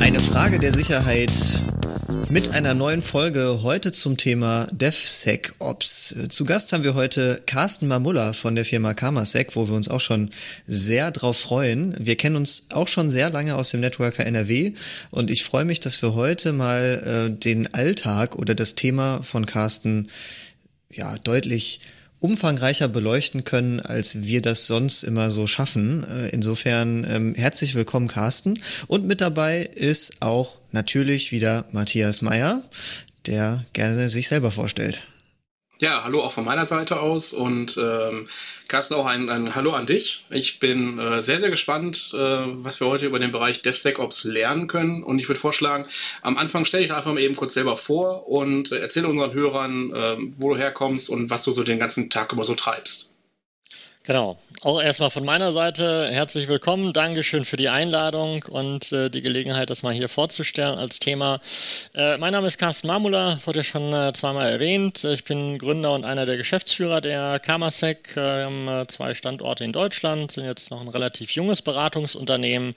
Eine Frage der Sicherheit mit einer neuen Folge heute zum Thema DevSecOps. Zu Gast haben wir heute Carsten Mamulla von der Firma Karmasec, wo wir uns auch schon sehr drauf freuen. Wir kennen uns auch schon sehr lange aus dem Networker NRW und ich freue mich, dass wir heute mal äh, den Alltag oder das Thema von Carsten ja deutlich umfangreicher beleuchten können, als wir das sonst immer so schaffen. Äh, insofern ähm, herzlich willkommen, Carsten. Und mit dabei ist auch natürlich wieder Matthias Meyer, der gerne sich selber vorstellt. Ja, hallo auch von meiner Seite aus und ähm, Carsten auch ein, ein Hallo an dich. Ich bin äh, sehr, sehr gespannt, äh, was wir heute über den Bereich DevSecOps lernen können und ich würde vorschlagen, am Anfang stell dich einfach mal eben kurz selber vor und äh, erzähle unseren Hörern, äh, wo du herkommst und was du so den ganzen Tag über so treibst. Genau. Auch erstmal von meiner Seite herzlich willkommen. Dankeschön für die Einladung und äh, die Gelegenheit, das mal hier vorzustellen als Thema. Äh, mein Name ist Carsten Marmula, wurde ja schon äh, zweimal erwähnt. Ich bin Gründer und einer der Geschäftsführer der Kamasec. Wir haben äh, zwei Standorte in Deutschland, sind jetzt noch ein relativ junges Beratungsunternehmen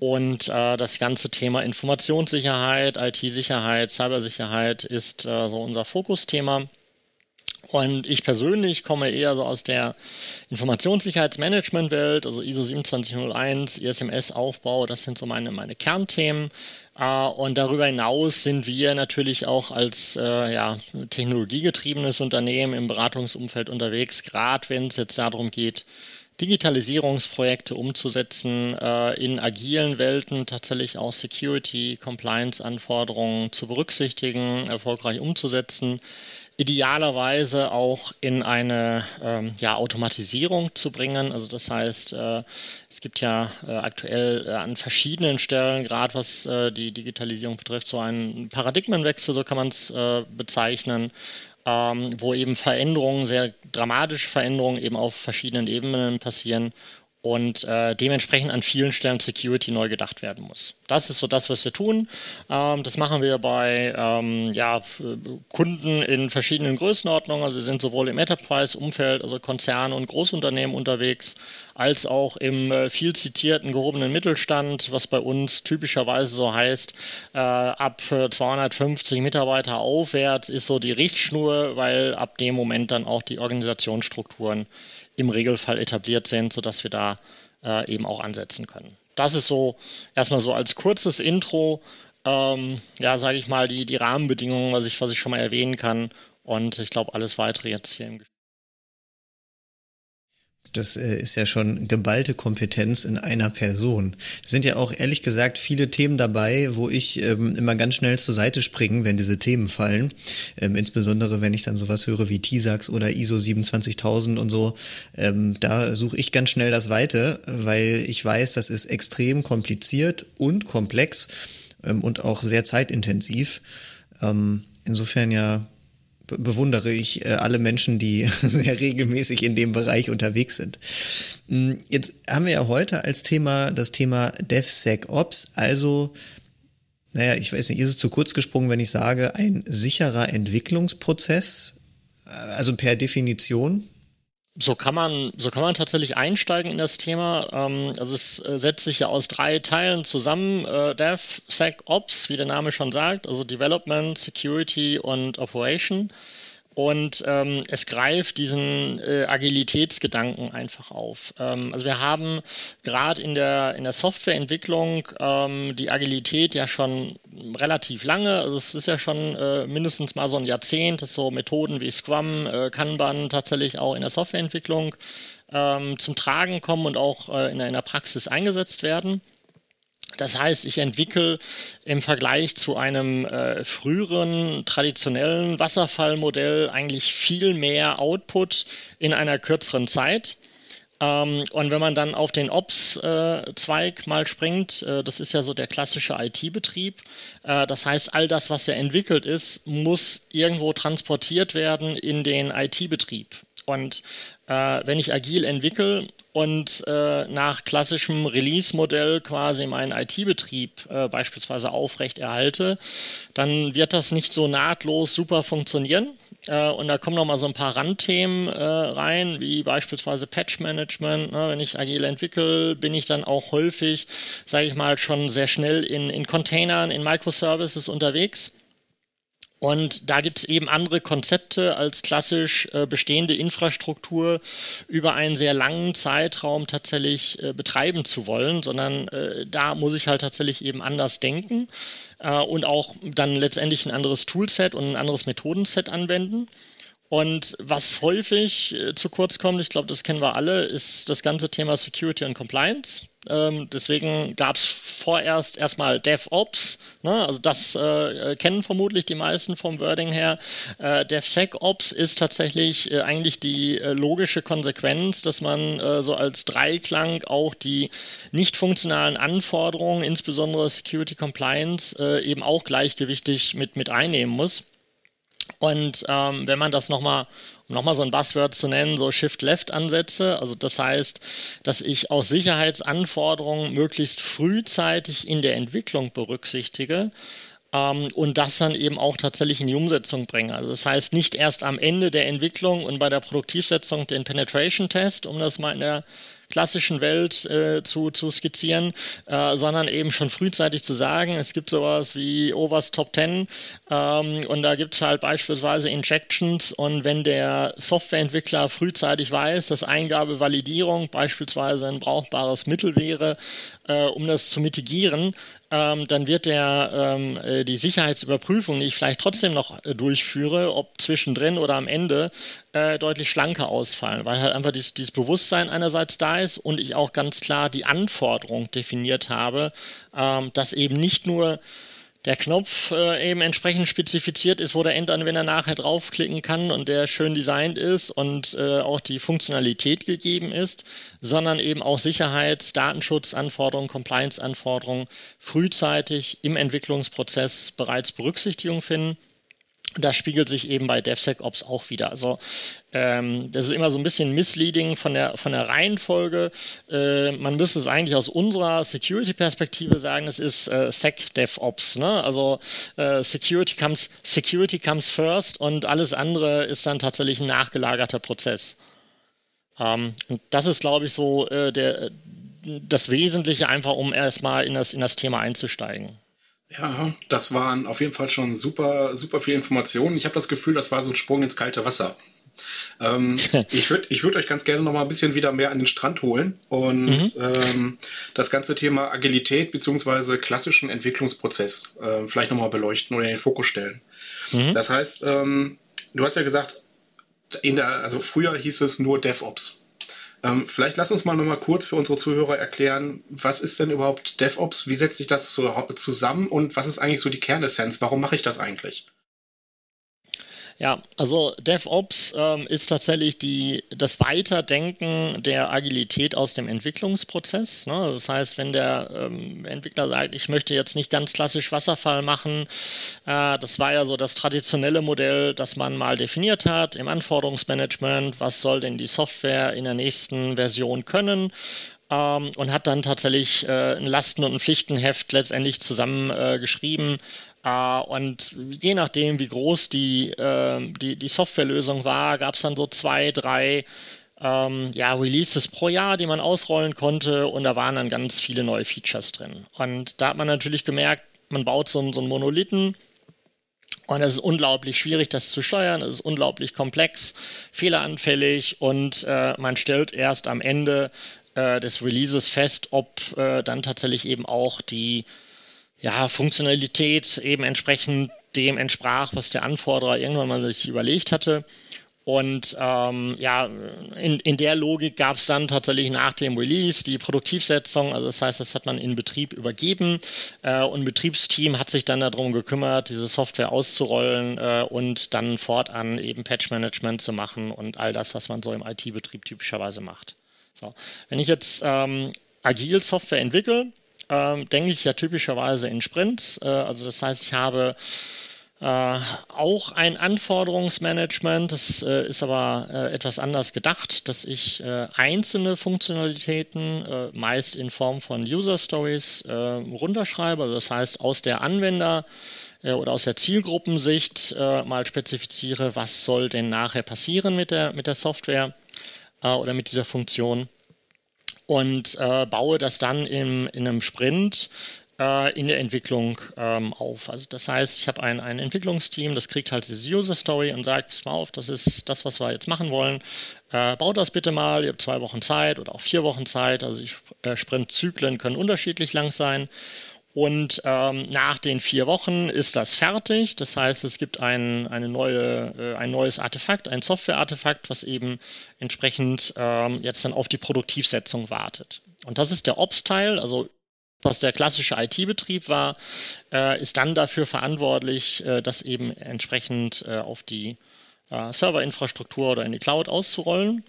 und äh, das ganze Thema Informationssicherheit, IT-Sicherheit, Cybersicherheit ist äh, so unser Fokusthema. Und ich persönlich komme eher so aus der Informationssicherheitsmanagement-Welt, also ISO 27001, ISMS-Aufbau, das sind so meine, meine Kernthemen. Uh, und darüber hinaus sind wir natürlich auch als äh, ja, technologiegetriebenes Unternehmen im Beratungsumfeld unterwegs, gerade wenn es jetzt darum geht, Digitalisierungsprojekte umzusetzen, äh, in agilen Welten tatsächlich auch Security, Compliance-Anforderungen zu berücksichtigen, erfolgreich umzusetzen idealerweise auch in eine ähm, ja, Automatisierung zu bringen. Also das heißt, äh, es gibt ja äh, aktuell äh, an verschiedenen Stellen, gerade was äh, die Digitalisierung betrifft, so einen Paradigmenwechsel, so kann man es äh, bezeichnen, ähm, wo eben Veränderungen, sehr dramatische Veränderungen eben auf verschiedenen Ebenen passieren und äh, dementsprechend an vielen Stellen Security neu gedacht werden muss. Das ist so das, was wir tun. Ähm, das machen wir bei ähm, ja, Kunden in verschiedenen Größenordnungen. Also wir sind sowohl im Enterprise-Umfeld, also Konzerne und Großunternehmen unterwegs, als auch im äh, viel zitierten gehobenen Mittelstand, was bei uns typischerweise so heißt, äh, ab 250 Mitarbeiter aufwärts ist so die Richtschnur, weil ab dem Moment dann auch die Organisationsstrukturen im Regelfall etabliert sind, sodass wir da äh, eben auch ansetzen können. Das ist so erstmal so als kurzes Intro, ähm, ja, sage ich mal, die, die Rahmenbedingungen, was ich, was ich schon mal erwähnen kann. Und ich glaube, alles weitere jetzt hier im Gespräch. Das äh, ist ja schon geballte Kompetenz in einer Person. Es sind ja auch ehrlich gesagt viele Themen dabei, wo ich ähm, immer ganz schnell zur Seite springe, wenn diese Themen fallen. Ähm, insbesondere wenn ich dann sowas höre wie TISAX oder ISO 27000 und so. Ähm, da suche ich ganz schnell das Weite, weil ich weiß, das ist extrem kompliziert und komplex ähm, und auch sehr zeitintensiv. Ähm, insofern ja bewundere ich äh, alle Menschen, die sehr regelmäßig in dem Bereich unterwegs sind. Mm, jetzt haben wir ja heute als Thema das Thema DevSecOps, also naja, ich weiß nicht, ist es zu kurz gesprungen, wenn ich sage, ein sicherer Entwicklungsprozess, äh, also per Definition? So kann man, so kann man tatsächlich einsteigen in das Thema. Ähm, also es äh, setzt sich ja aus drei Teilen zusammen. Äh, DevSecOps, wie der Name schon sagt, also Development, Security und Operation. Und ähm, es greift diesen äh, Agilitätsgedanken einfach auf. Ähm, also wir haben gerade in der, in der Softwareentwicklung ähm, die Agilität ja schon relativ lange. Also es ist ja schon äh, mindestens mal so ein Jahrzehnt, dass so Methoden wie Scrum, äh, Kanban tatsächlich auch in der Softwareentwicklung ähm, zum Tragen kommen und auch äh, in, in der Praxis eingesetzt werden. Das heißt, ich entwickle im Vergleich zu einem äh, früheren traditionellen Wasserfallmodell eigentlich viel mehr Output in einer kürzeren Zeit. Ähm, und wenn man dann auf den Ops-Zweig äh, mal springt, äh, das ist ja so der klassische IT-Betrieb. Äh, das heißt, all das, was ja entwickelt ist, muss irgendwo transportiert werden in den IT-Betrieb. Und wenn ich agil entwickle und äh, nach klassischem Release-Modell quasi meinen IT-Betrieb äh, beispielsweise aufrecht erhalte, dann wird das nicht so nahtlos super funktionieren. Äh, und da kommen nochmal so ein paar Randthemen äh, rein, wie beispielsweise Patch Management. Ne? Wenn ich agil entwickle, bin ich dann auch häufig, sage ich mal, schon sehr schnell in, in Containern, in Microservices unterwegs. Und da gibt es eben andere Konzepte als klassisch äh, bestehende Infrastruktur über einen sehr langen Zeitraum tatsächlich äh, betreiben zu wollen, sondern äh, da muss ich halt tatsächlich eben anders denken äh, und auch dann letztendlich ein anderes Toolset und ein anderes Methodenset anwenden. Und was häufig äh, zu kurz kommt, ich glaube, das kennen wir alle, ist das ganze Thema Security und Compliance. Ähm, deswegen gab es vorerst erstmal DevOps, ne? also das äh, kennen vermutlich die meisten vom Wording her. Äh, DevSecOps ist tatsächlich äh, eigentlich die äh, logische Konsequenz, dass man äh, so als Dreiklang auch die nicht funktionalen Anforderungen, insbesondere Security Compliance, äh, eben auch gleichgewichtig mit, mit einnehmen muss. Und ähm, wenn man das nochmal, um nochmal so ein Buzzword zu nennen, so Shift-Left-Ansätze, also das heißt, dass ich auch Sicherheitsanforderungen möglichst frühzeitig in der Entwicklung berücksichtige, ähm, und das dann eben auch tatsächlich in die Umsetzung bringe. Also das heißt nicht erst am Ende der Entwicklung und bei der Produktivsetzung den Penetration Test, um das mal in der klassischen Welt äh, zu, zu skizzieren, äh, sondern eben schon frühzeitig zu sagen, es gibt sowas wie Overs Top 10 ähm, und da gibt es halt beispielsweise Injections und wenn der Softwareentwickler frühzeitig weiß, dass Eingabevalidierung beispielsweise ein brauchbares Mittel wäre, äh, um das zu mitigieren, ähm, dann wird der ähm, äh, die Sicherheitsüberprüfung, die ich vielleicht trotzdem noch äh, durchführe, ob zwischendrin oder am Ende, äh, deutlich schlanker ausfallen, weil halt einfach dieses, dieses Bewusstsein einerseits da ist und ich auch ganz klar die Anforderung definiert habe, ähm, dass eben nicht nur der Knopf äh, eben entsprechend spezifiziert ist, wo der Endanwender nachher draufklicken kann und der schön designt ist und äh, auch die Funktionalität gegeben ist, sondern eben auch Sicherheits-, Datenschutzanforderungen, Compliance-Anforderungen frühzeitig im Entwicklungsprozess bereits Berücksichtigung finden das spiegelt sich eben bei DevSecOps auch wieder. Also ähm, das ist immer so ein bisschen misleading von der von der Reihenfolge. Äh, man müsste es eigentlich aus unserer Security-Perspektive sagen, es ist äh, SecDevOps. Ne? Also äh, Security comes Security comes first und alles andere ist dann tatsächlich ein nachgelagerter Prozess. Ähm, und das ist, glaube ich, so äh, der das Wesentliche einfach, um erstmal in das in das Thema einzusteigen. Ja, das waren auf jeden Fall schon super, super viele Informationen. Ich habe das Gefühl, das war so ein Sprung ins kalte Wasser. Ähm, ich würde ich würd euch ganz gerne noch mal ein bisschen wieder mehr an den Strand holen und mhm. ähm, das ganze Thema Agilität beziehungsweise klassischen Entwicklungsprozess äh, vielleicht noch mal beleuchten oder in den Fokus stellen. Mhm. Das heißt, ähm, du hast ja gesagt, in der, also früher hieß es nur DevOps. Ähm, vielleicht lass uns mal noch mal kurz für unsere Zuhörer erklären, was ist denn überhaupt DevOps? Wie setzt sich das zu, zusammen und was ist eigentlich so die Kernessenz? Warum mache ich das eigentlich? Ja, also DevOps ähm, ist tatsächlich die, das Weiterdenken der Agilität aus dem Entwicklungsprozess. Ne? Das heißt, wenn der ähm, Entwickler sagt, ich möchte jetzt nicht ganz klassisch Wasserfall machen, äh, das war ja so das traditionelle Modell, das man mal definiert hat im Anforderungsmanagement, was soll denn die Software in der nächsten Version können? ähm, und hat dann tatsächlich äh, ein Lasten- und ein Pflichtenheft letztendlich zusammengeschrieben. Äh, und je nachdem, wie groß die, äh, die, die Softwarelösung war, gab es dann so zwei, drei ähm, ja, Releases pro Jahr, die man ausrollen konnte und da waren dann ganz viele neue Features drin. Und da hat man natürlich gemerkt, man baut so, so einen Monolithen, und es ist unglaublich schwierig, das zu steuern. Es ist unglaublich komplex, fehleranfällig und äh, man stellt erst am Ende äh, des Releases fest, ob äh, dann tatsächlich eben auch die ja, Funktionalität eben entsprechend dem entsprach, was der Anforderer irgendwann mal sich überlegt hatte. Und ähm, ja, in, in der Logik gab es dann tatsächlich nach dem Release die Produktivsetzung. Also das heißt, das hat man in Betrieb übergeben äh, und ein Betriebsteam hat sich dann darum gekümmert, diese Software auszurollen äh, und dann fortan eben Patch-Management zu machen und all das, was man so im IT-Betrieb typischerweise macht. So. Wenn ich jetzt ähm, agil Software entwickle, ähm, denke ich ja typischerweise in Sprints. Äh, also das heißt, ich habe äh, auch ein Anforderungsmanagement, das äh, ist aber äh, etwas anders gedacht, dass ich äh, einzelne Funktionalitäten, äh, meist in Form von User Stories, runterschreibe. Also das heißt, aus der Anwender äh, oder aus der Zielgruppensicht äh, mal spezifiziere, was soll denn nachher passieren mit der, mit der Software äh, oder mit dieser Funktion und äh, baue das dann im, in einem Sprint äh, in der Entwicklung ähm, auf. Also das heißt, ich habe ein, ein Entwicklungsteam, das kriegt halt diese User Story und sagt, pass mal auf, das ist das, was wir jetzt machen wollen. Äh, baut das bitte mal, ihr habt zwei Wochen Zeit oder auch vier Wochen Zeit. Also die äh, Sprintzyklen können unterschiedlich lang sein. Und ähm, nach den vier Wochen ist das fertig. Das heißt, es gibt ein, eine neue, äh, ein neues Artefakt, ein Software-Artefakt, was eben entsprechend ähm, jetzt dann auf die Produktivsetzung wartet. Und das ist der Ops-Teil, also was der klassische IT-Betrieb war, äh, ist dann dafür verantwortlich, äh, das eben entsprechend äh, auf die äh, Serverinfrastruktur oder in die Cloud auszurollen.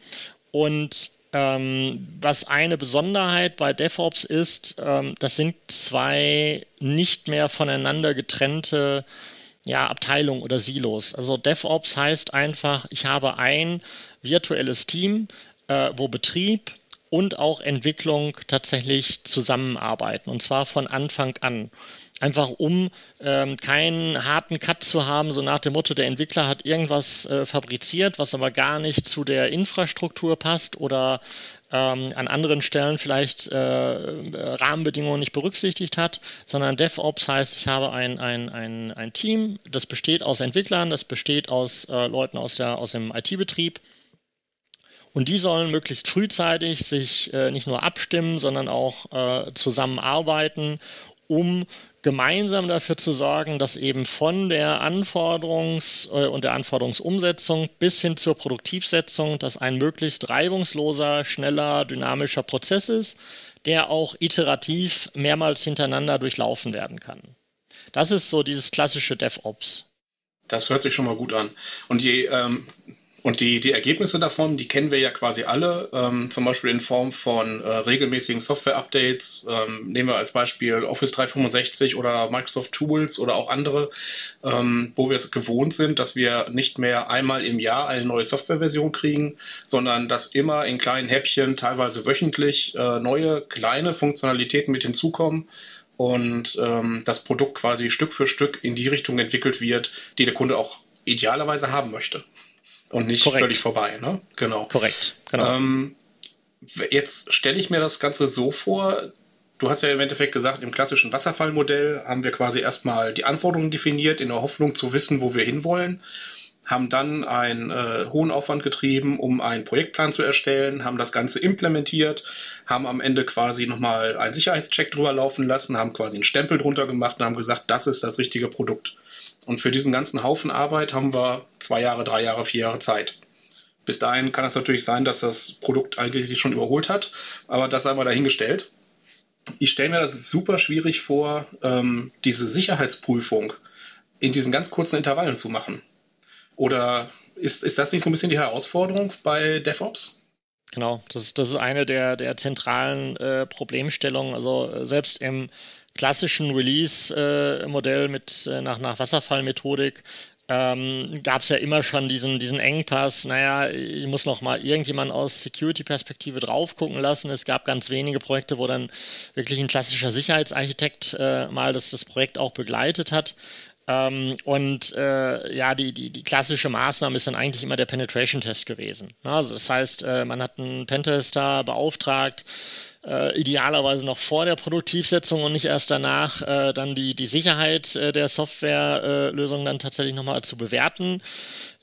Und ähm, was eine Besonderheit bei DevOps ist, ähm, das sind zwei nicht mehr voneinander getrennte ja, Abteilungen oder Silos. Also DevOps heißt einfach, ich habe ein virtuelles Team, äh, wo Betrieb, und auch Entwicklung tatsächlich zusammenarbeiten und zwar von Anfang an. Einfach um ähm, keinen harten Cut zu haben, so nach dem Motto, der Entwickler hat irgendwas äh, fabriziert, was aber gar nicht zu der Infrastruktur passt oder ähm, an anderen Stellen vielleicht äh, Rahmenbedingungen nicht berücksichtigt hat, sondern DevOps heißt, ich habe ein, ein, ein, ein Team, das besteht aus Entwicklern, das besteht aus äh, Leuten aus, der, aus dem IT-Betrieb und die sollen möglichst frühzeitig sich äh, nicht nur abstimmen, sondern auch äh, zusammenarbeiten, um gemeinsam dafür zu sorgen, dass eben von der Anforderungs- äh, und der Anforderungsumsetzung bis hin zur Produktivsetzung, dass ein möglichst reibungsloser, schneller, dynamischer Prozess ist, der auch iterativ mehrmals hintereinander durchlaufen werden kann. Das ist so dieses klassische DevOps. Das hört sich schon mal gut an. Und die, ähm, und die, die Ergebnisse davon, die kennen wir ja quasi alle, ähm, zum Beispiel in Form von äh, regelmäßigen Software-Updates. Ähm, nehmen wir als Beispiel Office 365 oder Microsoft Tools oder auch andere, ähm, wo wir es gewohnt sind, dass wir nicht mehr einmal im Jahr eine neue Softwareversion kriegen, sondern dass immer in kleinen Häppchen, teilweise wöchentlich, äh, neue kleine Funktionalitäten mit hinzukommen und ähm, das Produkt quasi Stück für Stück in die Richtung entwickelt wird, die der Kunde auch idealerweise haben möchte und nicht Korrekt. völlig vorbei. Ne? Genau. Korrekt. Genau. Ähm, jetzt stelle ich mir das Ganze so vor. Du hast ja im Endeffekt gesagt, im klassischen Wasserfallmodell haben wir quasi erstmal die Anforderungen definiert, in der Hoffnung zu wissen, wo wir hinwollen, haben dann einen äh, hohen Aufwand getrieben, um einen Projektplan zu erstellen, haben das Ganze implementiert, haben am Ende quasi nochmal einen Sicherheitscheck drüber laufen lassen, haben quasi einen Stempel drunter gemacht und haben gesagt, das ist das richtige Produkt. Und für diesen ganzen Haufen Arbeit haben wir zwei Jahre, drei Jahre, vier Jahre Zeit. Bis dahin kann es natürlich sein, dass das Produkt eigentlich sich schon überholt hat, aber das sei mal dahingestellt. Ich stelle mir das super schwierig vor, ähm, diese Sicherheitsprüfung in diesen ganz kurzen Intervallen zu machen. Oder ist, ist das nicht so ein bisschen die Herausforderung bei DevOps? Genau, das, das ist eine der, der zentralen äh, Problemstellungen. Also äh, selbst im klassischen Release-Modell mit äh, nach, nach Wasserfallmethodik ähm, gab es ja immer schon diesen, diesen Engpass, naja, ich muss noch mal irgendjemand aus Security-Perspektive drauf gucken lassen. Es gab ganz wenige Projekte, wo dann wirklich ein klassischer Sicherheitsarchitekt äh, mal das, das Projekt auch begleitet hat. Ähm, und äh, ja, die, die, die klassische Maßnahme ist dann eigentlich immer der Penetration-Test gewesen. Also das heißt, äh, man hat einen Pentester beauftragt, äh, idealerweise noch vor der Produktivsetzung und nicht erst danach äh, dann die, die Sicherheit äh, der Softwarelösung dann tatsächlich nochmal zu bewerten.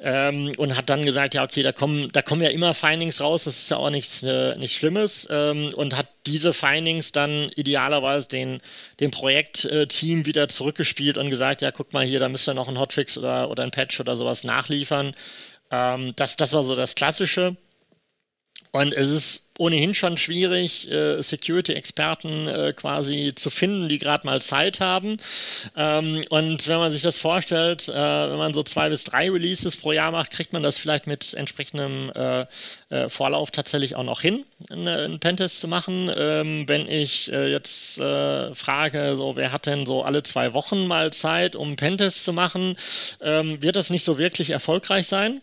Ähm, und hat dann gesagt, ja, okay, da kommen, da kommen ja immer Findings raus, das ist ja auch nichts, äh, nichts Schlimmes ähm, und hat diese Findings dann idealerweise den, dem Projektteam wieder zurückgespielt und gesagt, ja, guck mal hier, da müsst ihr noch einen Hotfix oder, oder ein Patch oder sowas nachliefern. Ähm, das, das war so das Klassische. Und es ist ohnehin schon schwierig, äh, Security-Experten äh, quasi zu finden, die gerade mal Zeit haben. Ähm, und wenn man sich das vorstellt, äh, wenn man so zwei bis drei Releases pro Jahr macht, kriegt man das vielleicht mit entsprechendem äh, äh, Vorlauf tatsächlich auch noch hin, einen Pentest zu machen. Ähm, wenn ich äh, jetzt frage, so wer hat denn so alle zwei Wochen mal Zeit, um Pentest zu machen, ähm, wird das nicht so wirklich erfolgreich sein.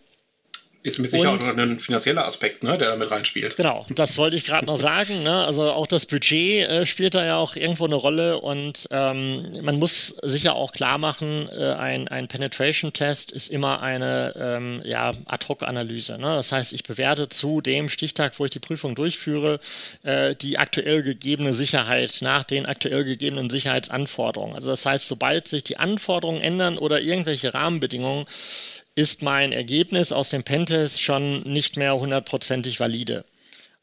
Ist mit Sicherheit auch ein finanzieller Aspekt, ne, der da mit reinspielt. Genau, das wollte ich gerade noch sagen. Ne? Also auch das Budget äh, spielt da ja auch irgendwo eine Rolle und ähm, man muss sicher auch klar machen, äh, ein, ein Penetration-Test ist immer eine ähm, ja, Ad-Hoc-Analyse. Ne? Das heißt, ich bewerte zu dem Stichtag, wo ich die Prüfung durchführe, äh, die aktuell gegebene Sicherheit nach den aktuell gegebenen Sicherheitsanforderungen. Also das heißt, sobald sich die Anforderungen ändern oder irgendwelche Rahmenbedingungen, ist mein Ergebnis aus dem Pentest schon nicht mehr hundertprozentig valide.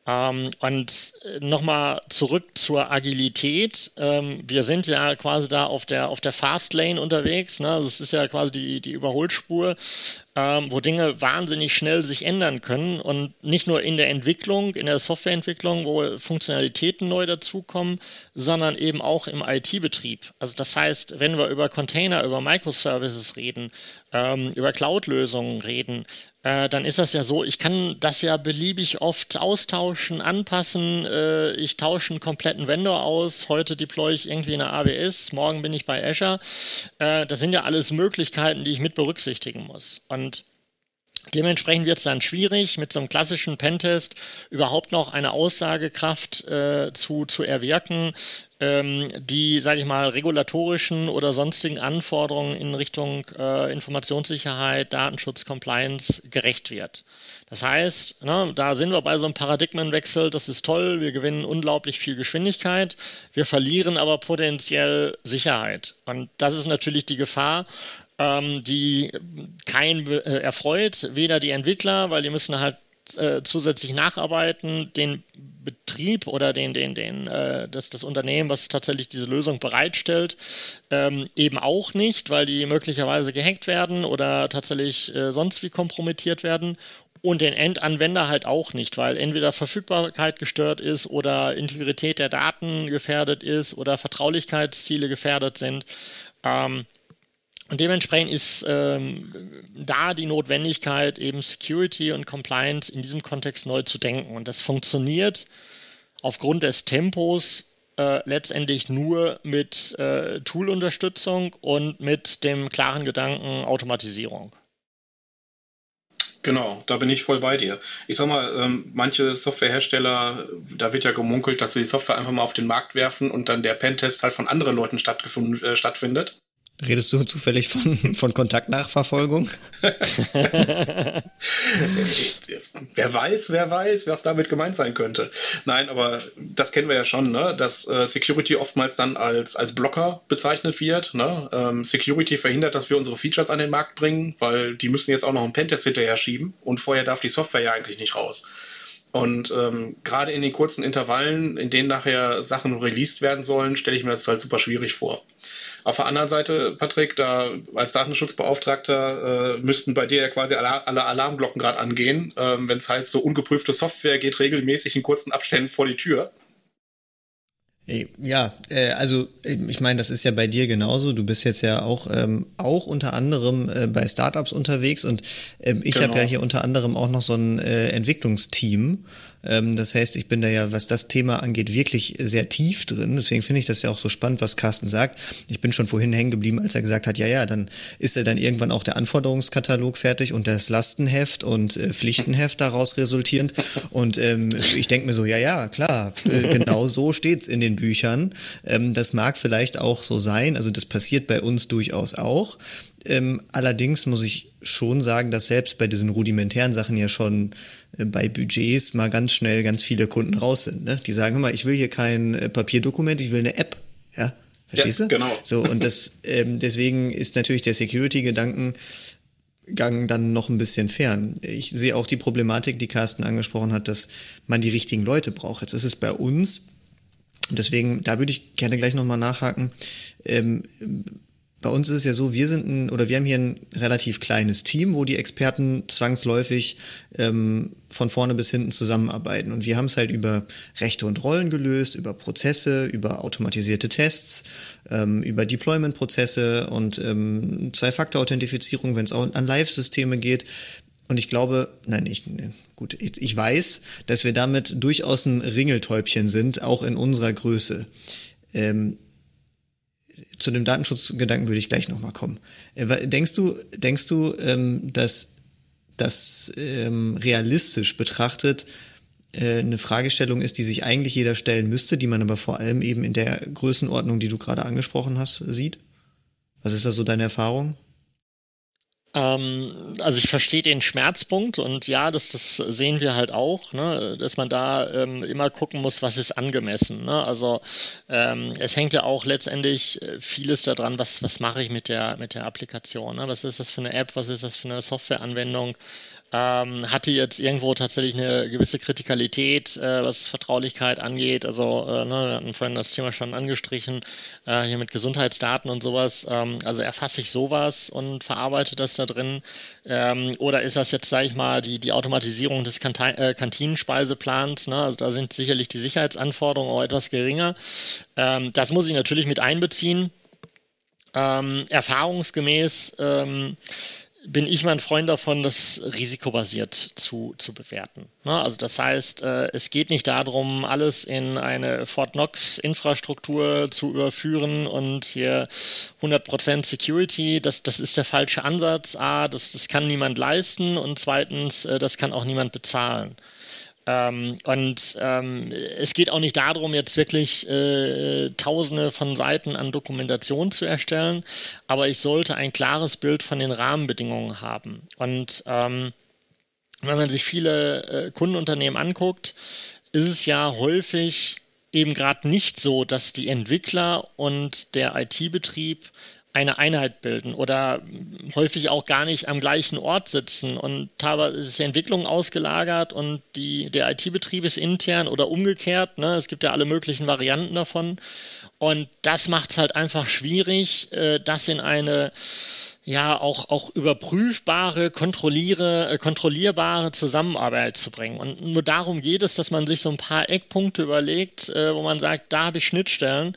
Ähm, und äh, nochmal zurück zur Agilität. Ähm, wir sind ja quasi da auf der, auf der Fast Lane unterwegs. Ne? Das ist ja quasi die, die Überholspur ähm, wo Dinge wahnsinnig schnell sich ändern können und nicht nur in der Entwicklung, in der Softwareentwicklung, wo Funktionalitäten neu dazukommen, sondern eben auch im IT-Betrieb. Also das heißt, wenn wir über Container, über Microservices reden, ähm, über Cloud-Lösungen reden, äh, dann ist das ja so, ich kann das ja beliebig oft austauschen, anpassen. Äh, ich tausche einen kompletten Vendor aus. Heute deploy ich irgendwie in der AWS, morgen bin ich bei Azure. Äh, das sind ja alles Möglichkeiten, die ich mit berücksichtigen muss. Und Dementsprechend wird es dann schwierig, mit so einem klassischen Pentest überhaupt noch eine Aussagekraft äh, zu, zu erwirken, ähm, die, sage ich mal, regulatorischen oder sonstigen Anforderungen in Richtung äh, Informationssicherheit, Datenschutz, Compliance gerecht wird. Das heißt, ne, da sind wir bei so einem Paradigmenwechsel, das ist toll, wir gewinnen unglaublich viel Geschwindigkeit, wir verlieren aber potenziell Sicherheit. Und das ist natürlich die Gefahr, ähm, die kein äh, erfreut, weder die Entwickler, weil die müssen halt äh, zusätzlich nacharbeiten, den Betrieb oder den, den, den, äh, das, das Unternehmen, was tatsächlich diese Lösung bereitstellt, ähm, eben auch nicht, weil die möglicherweise gehackt werden oder tatsächlich äh, sonst wie kompromittiert werden und den Endanwender halt auch nicht, weil entweder Verfügbarkeit gestört ist oder Integrität der Daten gefährdet ist oder Vertraulichkeitsziele gefährdet sind. Ähm, und dementsprechend ist ähm, da die Notwendigkeit, eben Security und Compliance in diesem Kontext neu zu denken. Und das funktioniert aufgrund des Tempos äh, letztendlich nur mit äh, Tool-Unterstützung und mit dem klaren Gedanken Automatisierung. Genau, da bin ich voll bei dir. Ich sag mal, ähm, manche Softwarehersteller, da wird ja gemunkelt, dass sie die Software einfach mal auf den Markt werfen und dann der Pentest halt von anderen Leuten äh, stattfindet. Redest du zufällig von, von Kontaktnachverfolgung? wer weiß, wer weiß, was damit gemeint sein könnte. Nein, aber das kennen wir ja schon, ne? dass äh, Security oftmals dann als, als Blocker bezeichnet wird. Ne? Ähm, Security verhindert, dass wir unsere Features an den Markt bringen, weil die müssen jetzt auch noch einen Pentest hinterher schieben und vorher darf die Software ja eigentlich nicht raus. Und ähm, gerade in den kurzen Intervallen, in denen nachher Sachen released werden sollen, stelle ich mir das halt super schwierig vor. Auf der anderen Seite, Patrick, da als Datenschutzbeauftragter äh, müssten bei dir ja quasi alle, alle Alarmglocken gerade angehen, ähm, wenn es heißt, so ungeprüfte Software geht regelmäßig in kurzen Abständen vor die Tür. Ja, äh, also ich meine, das ist ja bei dir genauso. Du bist jetzt ja auch ähm, auch unter anderem äh, bei Startups unterwegs und ähm, ich genau. habe ja hier unter anderem auch noch so ein äh, Entwicklungsteam ähm, das heißt, ich bin da ja, was das Thema angeht, wirklich sehr tief drin. Deswegen finde ich das ja auch so spannend, was Carsten sagt. Ich bin schon vorhin hängen geblieben, als er gesagt hat, ja, ja, dann ist ja dann irgendwann auch der Anforderungskatalog fertig und das Lastenheft und äh, Pflichtenheft daraus resultierend. Und ähm, ich denke mir so, ja, ja, klar, äh, genau so steht's in den Büchern. Ähm, das mag vielleicht auch so sein. Also das passiert bei uns durchaus auch. Ähm, allerdings muss ich schon sagen, dass selbst bei diesen rudimentären Sachen ja schon äh, bei Budgets mal ganz schnell ganz viele Kunden raus sind. Ne? Die sagen immer, ich will hier kein äh, Papierdokument, ich will eine App. Ja, verstehst ja, du? Genau. So, und das, ähm, deswegen ist natürlich der Security-Gedanken Gang dann noch ein bisschen fern. Ich sehe auch die Problematik, die Carsten angesprochen hat, dass man die richtigen Leute braucht. Jetzt ist es bei uns, und deswegen, da würde ich gerne gleich nochmal nachhaken, ähm, bei uns ist es ja so, wir sind ein, oder wir haben hier ein relativ kleines Team, wo die Experten zwangsläufig ähm, von vorne bis hinten zusammenarbeiten. Und wir haben es halt über Rechte und Rollen gelöst, über Prozesse, über automatisierte Tests, ähm, über Deployment-Prozesse und ähm, Zwei-Faktor-Authentifizierung, wenn es auch an Live-Systeme geht. Und ich glaube, nein, ich, gut, ich, weiß, dass wir damit durchaus ein Ringeltäubchen sind, auch in unserer Größe. Ähm, zu dem Datenschutzgedanken würde ich gleich nochmal kommen. Äh, denkst du, denkst du, ähm, dass das ähm, realistisch betrachtet äh, eine Fragestellung ist, die sich eigentlich jeder stellen müsste, die man aber vor allem eben in der Größenordnung, die du gerade angesprochen hast, sieht? Was ist da so deine Erfahrung? Ähm, also ich verstehe den Schmerzpunkt und ja, das, das sehen wir halt auch, ne, dass man da ähm, immer gucken muss, was ist angemessen. Ne? Also ähm, es hängt ja auch letztendlich äh, vieles daran, was, was mache ich mit der, mit der Applikation. Ne? Was ist das für eine App, was ist das für eine Softwareanwendung? Ähm, hatte jetzt irgendwo tatsächlich eine gewisse Kritikalität, äh, was Vertraulichkeit angeht. Also, äh, ne, wir hatten vorhin das Thema schon angestrichen, äh, hier mit Gesundheitsdaten und sowas. Ähm, also erfasse ich sowas und verarbeite das da drin. Ähm, oder ist das jetzt, sage ich mal, die, die Automatisierung des Kante äh, Kantinensspeiseplans? Ne? Also da sind sicherlich die Sicherheitsanforderungen auch etwas geringer. Ähm, das muss ich natürlich mit einbeziehen. Ähm, erfahrungsgemäß ähm, bin ich mein Freund davon, das risikobasiert zu, zu bewerten. Ne? Also das heißt, äh, es geht nicht darum, alles in eine Fort Knox-Infrastruktur zu überführen und hier 100% Security. Das, das ist der falsche Ansatz. A, das, das kann niemand leisten und zweitens, äh, das kann auch niemand bezahlen. Ähm, und ähm, es geht auch nicht darum, jetzt wirklich äh, tausende von Seiten an Dokumentation zu erstellen, aber ich sollte ein klares Bild von den Rahmenbedingungen haben. Und ähm, wenn man sich viele äh, Kundenunternehmen anguckt, ist es ja häufig eben gerade nicht so, dass die Entwickler und der IT-Betrieb eine Einheit bilden oder häufig auch gar nicht am gleichen Ort sitzen und teilweise ist die Entwicklung ausgelagert und die, der IT-Betrieb ist intern oder umgekehrt. Ne? Es gibt ja alle möglichen Varianten davon und das macht es halt einfach schwierig, äh, das in eine ja auch, auch überprüfbare, kontrolliere, äh, kontrollierbare Zusammenarbeit zu bringen. Und nur darum geht es, dass man sich so ein paar Eckpunkte überlegt, äh, wo man sagt, da habe ich Schnittstellen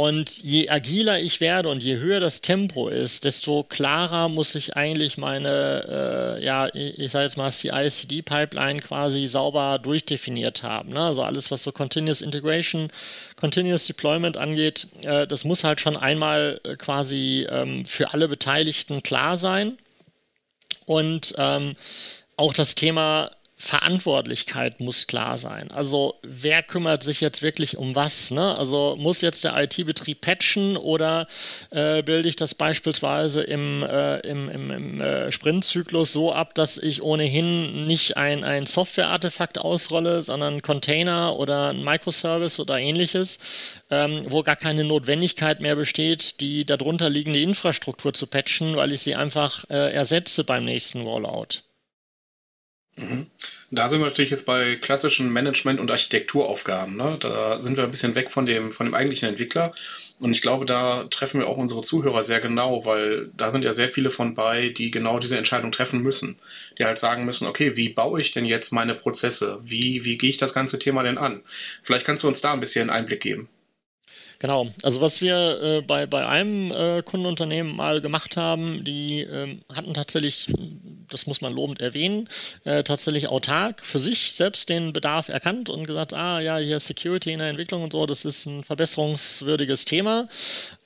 und je agiler ich werde und je höher das Tempo ist, desto klarer muss ich eigentlich meine, äh, ja, ich sage jetzt mal CI-CD-Pipeline quasi sauber durchdefiniert haben. Ne? Also alles, was so Continuous Integration, Continuous Deployment angeht, äh, das muss halt schon einmal äh, quasi ähm, für alle Beteiligten klar sein. Und ähm, auch das Thema Verantwortlichkeit muss klar sein. Also wer kümmert sich jetzt wirklich um was? Ne? Also muss jetzt der IT-Betrieb patchen oder äh, bilde ich das beispielsweise im, äh, im, im, im äh, Sprintzyklus so ab, dass ich ohnehin nicht ein, ein Software-Artefakt ausrolle, sondern ein Container oder ein Microservice oder ähnliches, ähm, wo gar keine Notwendigkeit mehr besteht, die darunter liegende Infrastruktur zu patchen, weil ich sie einfach äh, ersetze beim nächsten Rollout. Mhm. Da sind wir natürlich jetzt bei klassischen Management- und Architekturaufgaben. Ne? Da sind wir ein bisschen weg von dem, von dem eigentlichen Entwickler. Und ich glaube, da treffen wir auch unsere Zuhörer sehr genau, weil da sind ja sehr viele von bei, die genau diese Entscheidung treffen müssen. Die halt sagen müssen, okay, wie baue ich denn jetzt meine Prozesse? Wie, wie gehe ich das ganze Thema denn an? Vielleicht kannst du uns da ein bisschen Einblick geben. Genau, also was wir äh, bei, bei einem äh, Kundenunternehmen mal gemacht haben, die äh, hatten tatsächlich, das muss man lobend erwähnen, äh, tatsächlich autark für sich selbst den Bedarf erkannt und gesagt, ah ja, hier Security in der Entwicklung und so, das ist ein verbesserungswürdiges Thema.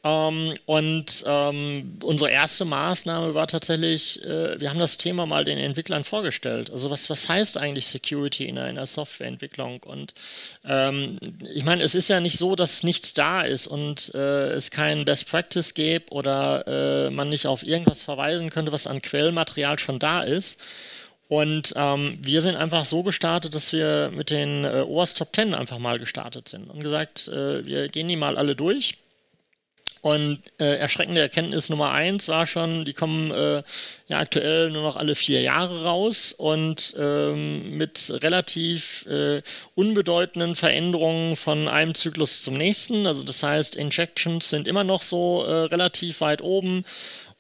Ähm, und ähm, unsere erste Maßnahme war tatsächlich, äh, wir haben das Thema mal den Entwicklern vorgestellt. Also was, was heißt eigentlich Security in einer Softwareentwicklung? Und ähm, ich meine, es ist ja nicht so, dass nichts da ist und äh, es kein Best Practice gibt oder äh, man nicht auf irgendwas verweisen könnte, was an Quellmaterial schon da ist. Und ähm, wir sind einfach so gestartet, dass wir mit den äh, OWASP Top 10 einfach mal gestartet sind und gesagt, äh, wir gehen die mal alle durch und äh, erschreckende Erkenntnis Nummer eins war schon, die kommen äh, ja aktuell nur noch alle vier Jahre raus und ähm, mit relativ äh, unbedeutenden Veränderungen von einem Zyklus zum nächsten. Also das heißt, Injections sind immer noch so äh, relativ weit oben.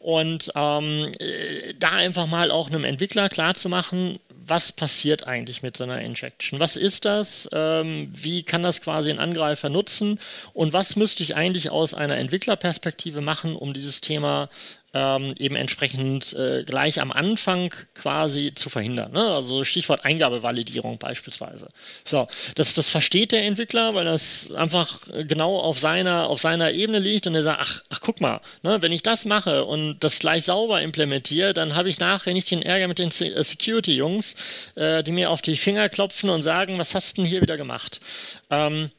Und ähm, äh, da einfach mal auch einem Entwickler klarzumachen, was passiert eigentlich mit so einer Injection? Was ist das? Ähm, wie kann das quasi ein Angreifer nutzen? Und was müsste ich eigentlich aus einer Entwicklerperspektive machen, um dieses Thema ähm, eben entsprechend äh, gleich am Anfang quasi zu verhindern. Ne? Also Stichwort Eingabevalidierung beispielsweise. So, das, das versteht der Entwickler, weil das einfach genau auf seiner, auf seiner Ebene liegt und er sagt, ach, ach guck mal, ne, wenn ich das mache und das gleich sauber implementiere, dann habe ich nachher nicht den Ärger mit den äh, Security-Jungs, äh, die mir auf die Finger klopfen und sagen, was hast du denn hier wieder gemacht? Ähm,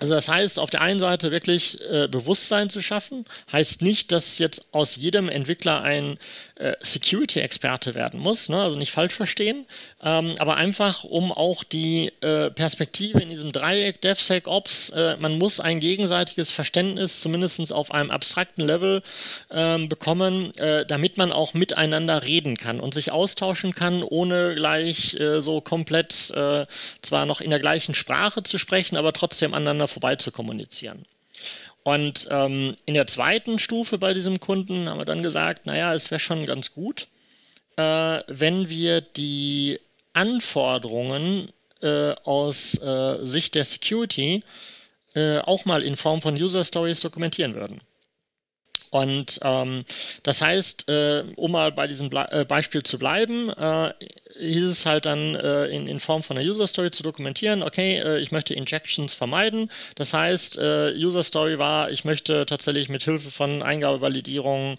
also das heißt, auf der einen Seite wirklich äh, Bewusstsein zu schaffen, heißt nicht, dass jetzt aus jedem Entwickler ein Security-Experte werden muss, ne? also nicht falsch verstehen, ähm, aber einfach, um auch die äh, Perspektive in diesem Dreieck DevSecOps, äh, man muss ein gegenseitiges Verständnis zumindest auf einem abstrakten Level ähm, bekommen, äh, damit man auch miteinander reden kann und sich austauschen kann, ohne gleich äh, so komplett zwar noch in der gleichen Sprache zu sprechen, aber trotzdem aneinander vorbei zu kommunizieren. Und ähm, in der zweiten Stufe bei diesem Kunden haben wir dann gesagt, naja, es wäre schon ganz gut, äh, wenn wir die Anforderungen äh, aus äh, Sicht der Security äh, auch mal in Form von User Stories dokumentieren würden. Und ähm, das heißt, äh, um mal bei diesem Ble äh, Beispiel zu bleiben, äh, hieß es halt dann äh, in, in Form von einer User Story zu dokumentieren, okay, äh, ich möchte Injections vermeiden. Das heißt, äh, User Story war, ich möchte tatsächlich mit Hilfe von Eingabevalidierung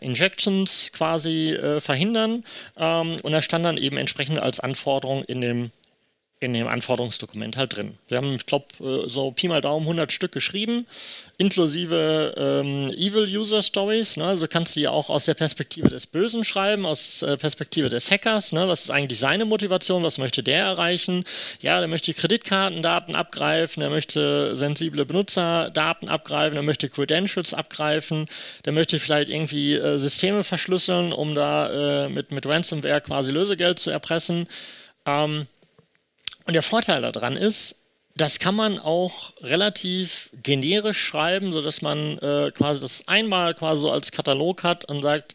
Injections quasi verhindern. Ähm, und das stand dann eben entsprechend als Anforderung in dem in dem Anforderungsdokument halt drin. Wir haben, ich glaube, äh, so Pi mal Daumen 100 Stück geschrieben, inklusive ähm, Evil User Stories. Ne? Also kannst du ja auch aus der Perspektive des Bösen schreiben, aus äh, Perspektive des Hackers. Ne? Was ist eigentlich seine Motivation? Was möchte der erreichen? Ja, der möchte Kreditkartendaten abgreifen, der möchte sensible Benutzerdaten abgreifen, der möchte Credentials abgreifen, der möchte vielleicht irgendwie äh, Systeme verschlüsseln, um da äh, mit, mit Ransomware quasi Lösegeld zu erpressen. Ähm, und der Vorteil daran ist, das kann man auch relativ generisch schreiben, so dass man äh, quasi das einmal quasi so als Katalog hat und sagt,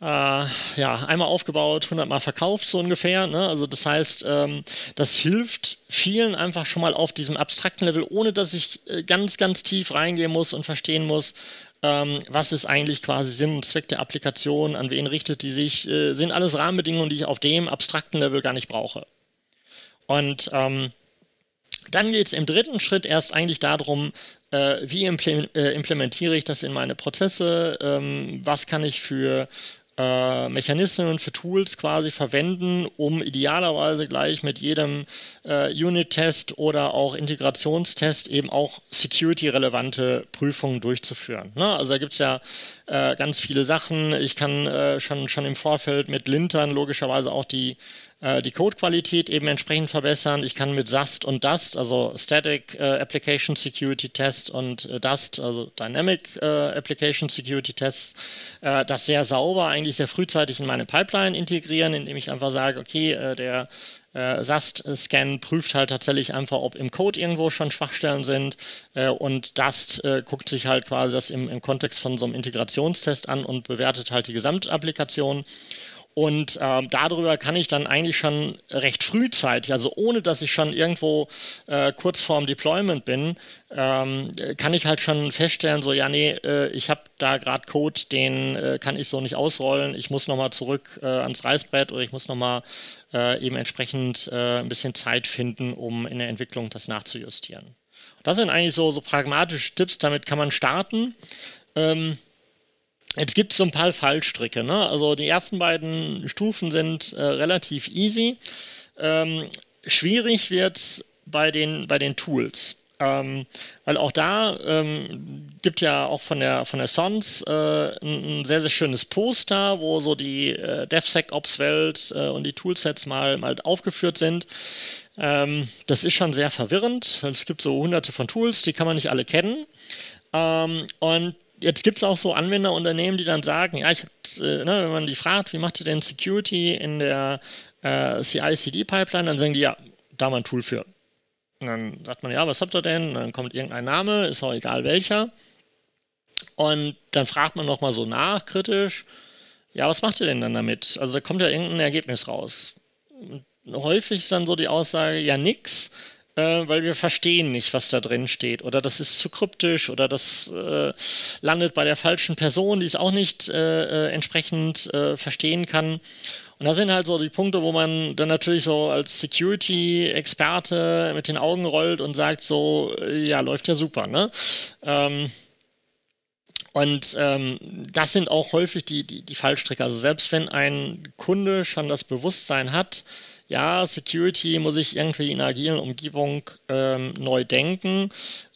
äh, ja, einmal aufgebaut, 100 Mal verkauft, so ungefähr. Ne? Also das heißt, ähm, das hilft vielen einfach schon mal auf diesem abstrakten Level, ohne dass ich äh, ganz, ganz tief reingehen muss und verstehen muss, ähm, was ist eigentlich quasi Sinn und Zweck der Applikation, an wen richtet die sich, äh, sind alles Rahmenbedingungen, die ich auf dem abstrakten Level gar nicht brauche. Und ähm, dann geht es im dritten Schritt erst eigentlich darum, äh, wie äh, implementiere ich das in meine Prozesse, ähm, was kann ich für äh, Mechanismen, für Tools quasi verwenden, um idealerweise gleich mit jedem äh, Unit-Test oder auch Integrationstest eben auch security-relevante Prüfungen durchzuführen. Ne? Also da gibt es ja äh, ganz viele Sachen. Ich kann äh, schon, schon im Vorfeld mit Lintern logischerweise auch die äh, die Codequalität eben entsprechend verbessern. Ich kann mit SAST und DUST, also Static äh, Application Security Test und äh, DUST, also Dynamic äh, Application Security Tests, äh, das sehr sauber eigentlich sehr frühzeitig in meine Pipeline integrieren, indem ich einfach sage, okay, äh, der SAST-Scan prüft halt tatsächlich einfach, ob im Code irgendwo schon Schwachstellen sind und DUST guckt sich halt quasi das im, im Kontext von so einem Integrationstest an und bewertet halt die Gesamtapplikation. Und ähm, darüber kann ich dann eigentlich schon recht frühzeitig, also ohne dass ich schon irgendwo äh, kurz vorm Deployment bin, ähm, kann ich halt schon feststellen, so ja, nee, äh, ich habe da gerade Code, den äh, kann ich so nicht ausrollen, ich muss nochmal zurück äh, ans Reißbrett oder ich muss nochmal äh, eben entsprechend äh, ein bisschen Zeit finden, um in der Entwicklung das nachzujustieren. Das sind eigentlich so, so pragmatische Tipps, damit kann man starten. Ähm, Jetzt gibt es so ein paar Fallstricke. Ne? Also die ersten beiden Stufen sind äh, relativ easy. Ähm, schwierig wird es bei den, bei den Tools. Ähm, weil auch da ähm, gibt ja auch von der von der Sons äh, ein, ein, sehr sehr schönes Poster, wo so die äh, DevSecOps-Welt äh, und die Toolsets mal mal aufgeführt sind. Ähm, das ist schon sehr verwirrend, es gibt so hunderte von Tools, die kann man nicht alle kennen. Ähm, und jetzt gibt es auch so Anwenderunternehmen, die dann sagen, ja, ich äh, ne, wenn man die fragt, wie macht ihr denn Security in der äh, CI-CD-Pipeline, dann sagen die, ja, da mal ein Tool für. Und dann sagt man, ja, was habt ihr denn? Und dann kommt irgendein Name, ist auch egal welcher. Und dann fragt man nochmal so nach, kritisch, ja, was macht ihr denn dann damit? Also da kommt ja irgendein Ergebnis raus. häufig ist dann so die Aussage, ja, nix, äh, weil wir verstehen nicht, was da drin steht. Oder das ist zu kryptisch oder das äh, landet bei der falschen Person, die es auch nicht äh, äh entsprechend äh, verstehen kann. Und das sind halt so die Punkte, wo man dann natürlich so als Security-Experte mit den Augen rollt und sagt so, ja, läuft ja super, ne? Ähm, und ähm, das sind auch häufig die, die, die Fallstricke. Also selbst wenn ein Kunde schon das Bewusstsein hat, ja, Security muss ich irgendwie in agilen Umgebung ähm, neu denken,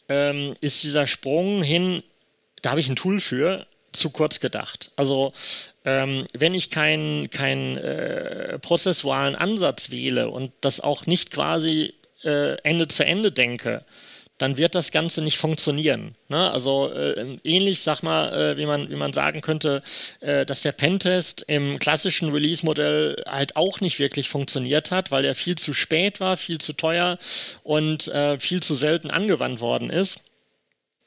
ähm, ist dieser Sprung hin, da habe ich ein Tool für, zu kurz gedacht. Also ähm, wenn ich keinen kein, äh, prozessualen Ansatz wähle und das auch nicht quasi äh, Ende zu Ende denke, dann wird das Ganze nicht funktionieren. Ne? Also äh, ähnlich, sag mal, äh, wie, man, wie man sagen könnte, äh, dass der Pentest im klassischen Release-Modell halt auch nicht wirklich funktioniert hat, weil er viel zu spät war, viel zu teuer und äh, viel zu selten angewandt worden ist,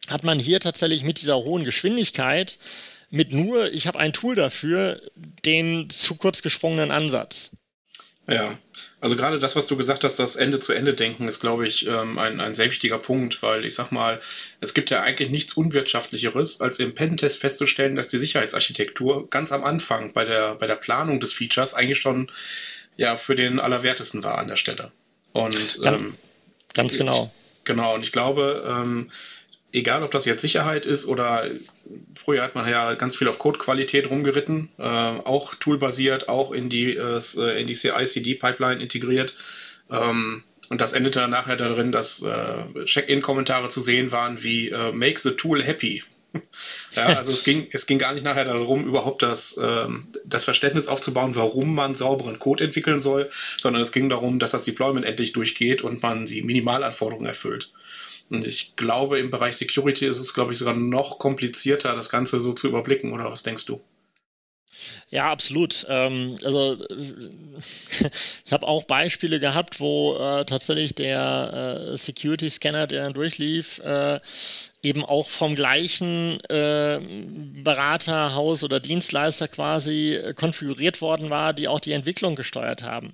hat man hier tatsächlich mit dieser hohen Geschwindigkeit mit nur, ich habe ein Tool dafür, den zu kurz gesprungenen Ansatz. Ja, also gerade das, was du gesagt hast, das Ende-zu-Ende-Denken ist, glaube ich, ähm, ein, ein sehr wichtiger Punkt, weil ich sag mal, es gibt ja eigentlich nichts Unwirtschaftlicheres, als im Pentest festzustellen, dass die Sicherheitsarchitektur ganz am Anfang bei der, bei der Planung des Features eigentlich schon ja für den Allerwertesten war an der Stelle. Und ja, ähm, ganz genau. Ich, genau, und ich glaube, ähm, egal ob das jetzt Sicherheit ist oder früher hat man ja ganz viel auf Codequalität rumgeritten, äh, auch toolbasiert, auch in die, äh, in die CI-CD-Pipeline integriert. Ähm, und das endete dann nachher darin, dass äh, Check-in-Kommentare zu sehen waren wie äh, Make the Tool happy. ja, also es ging, es ging gar nicht nachher darum, überhaupt das, ähm, das Verständnis aufzubauen, warum man sauberen Code entwickeln soll, sondern es ging darum, dass das Deployment endlich durchgeht und man die Minimalanforderungen erfüllt. Und ich glaube, im Bereich Security ist es, glaube ich, sogar noch komplizierter, das Ganze so zu überblicken, oder was denkst du? Ja, absolut. Ähm, also ich habe auch Beispiele gehabt, wo äh, tatsächlich der äh, Security-Scanner, der dann durchlief, äh, eben auch vom gleichen äh, Beraterhaus oder Dienstleister quasi äh, konfiguriert worden war, die auch die Entwicklung gesteuert haben.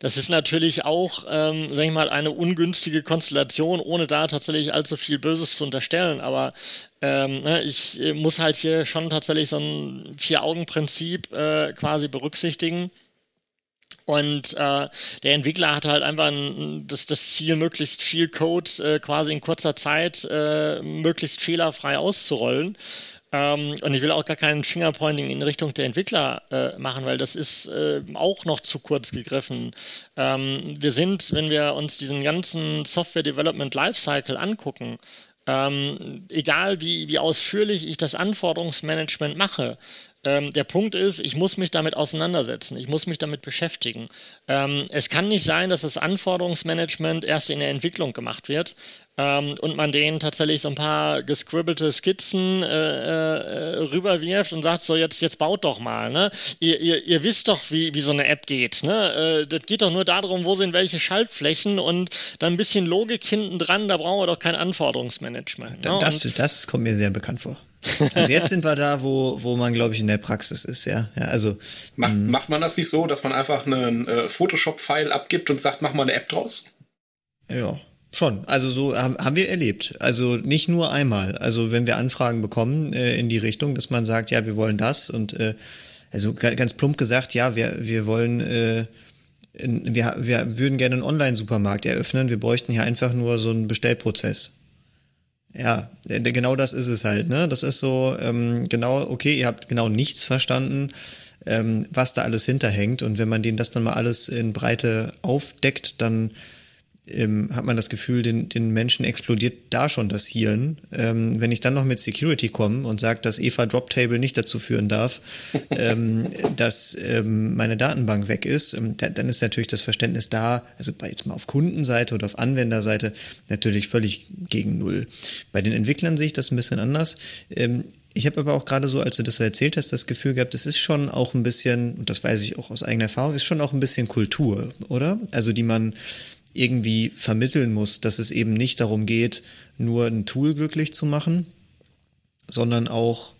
Das ist natürlich auch, ähm, sag ich mal, eine ungünstige Konstellation, ohne da tatsächlich allzu viel Böses zu unterstellen. Aber ähm, ne, ich äh, muss halt hier schon tatsächlich so ein Vier-Augen-Prinzip äh, quasi berücksichtigen. Und äh, der Entwickler hat halt einfach ein, das, das Ziel, möglichst viel Code äh, quasi in kurzer Zeit äh, möglichst fehlerfrei auszurollen. Ähm, und ich will auch gar keinen Fingerpointing in Richtung der Entwickler äh, machen, weil das ist äh, auch noch zu kurz gegriffen. Ähm, wir sind, wenn wir uns diesen ganzen Software Development Lifecycle angucken, ähm, egal wie, wie ausführlich ich das Anforderungsmanagement mache, ähm, der Punkt ist, ich muss mich damit auseinandersetzen, ich muss mich damit beschäftigen. Ähm, es kann nicht sein, dass das Anforderungsmanagement erst in der Entwicklung gemacht wird ähm, und man denen tatsächlich so ein paar gescribbelte Skizzen äh, äh, rüberwirft und sagt so, jetzt, jetzt baut doch mal. Ne? Ihr, ihr, ihr wisst doch, wie, wie so eine App geht. Ne? Äh, das geht doch nur darum, wo sind welche Schaltflächen und dann ein bisschen Logik hinten dran, da brauchen wir doch kein Anforderungsmanagement. Ne? Das, das kommt mir sehr bekannt vor. Also jetzt sind wir da, wo, wo man, glaube ich, in der Praxis ist, ja. ja also, macht, hm. macht man das nicht so, dass man einfach einen äh, Photoshop-File abgibt und sagt, mach mal eine App draus? Ja, schon. Also so haben, haben wir erlebt. Also nicht nur einmal. Also wenn wir Anfragen bekommen äh, in die Richtung, dass man sagt, ja, wir wollen das und äh, also ganz plump gesagt, ja, wir, wir wollen äh, wir, wir würden gerne einen Online-Supermarkt eröffnen, wir bräuchten hier einfach nur so einen Bestellprozess. Ja, genau das ist es halt, ne? Das ist so, ähm, genau, okay, ihr habt genau nichts verstanden, ähm, was da alles hinterhängt. Und wenn man denen das dann mal alles in Breite aufdeckt, dann ähm, hat man das Gefühl, den, den Menschen explodiert da schon das Hirn. Ähm, wenn ich dann noch mit Security komme und sage, dass Eva Drop Table nicht dazu führen darf, ähm, dass ähm, meine Datenbank weg ist, ähm, da, dann ist natürlich das Verständnis da, also bei, jetzt mal auf Kundenseite oder auf Anwenderseite, natürlich völlig gegen Null. Bei den Entwicklern sehe ich das ein bisschen anders. Ähm, ich habe aber auch gerade so, als du das so erzählt hast, das Gefühl gehabt, es ist schon auch ein bisschen, und das weiß ich auch aus eigener Erfahrung, ist schon auch ein bisschen Kultur, oder? Also die man irgendwie vermitteln muss, dass es eben nicht darum geht, nur ein Tool glücklich zu machen, sondern auch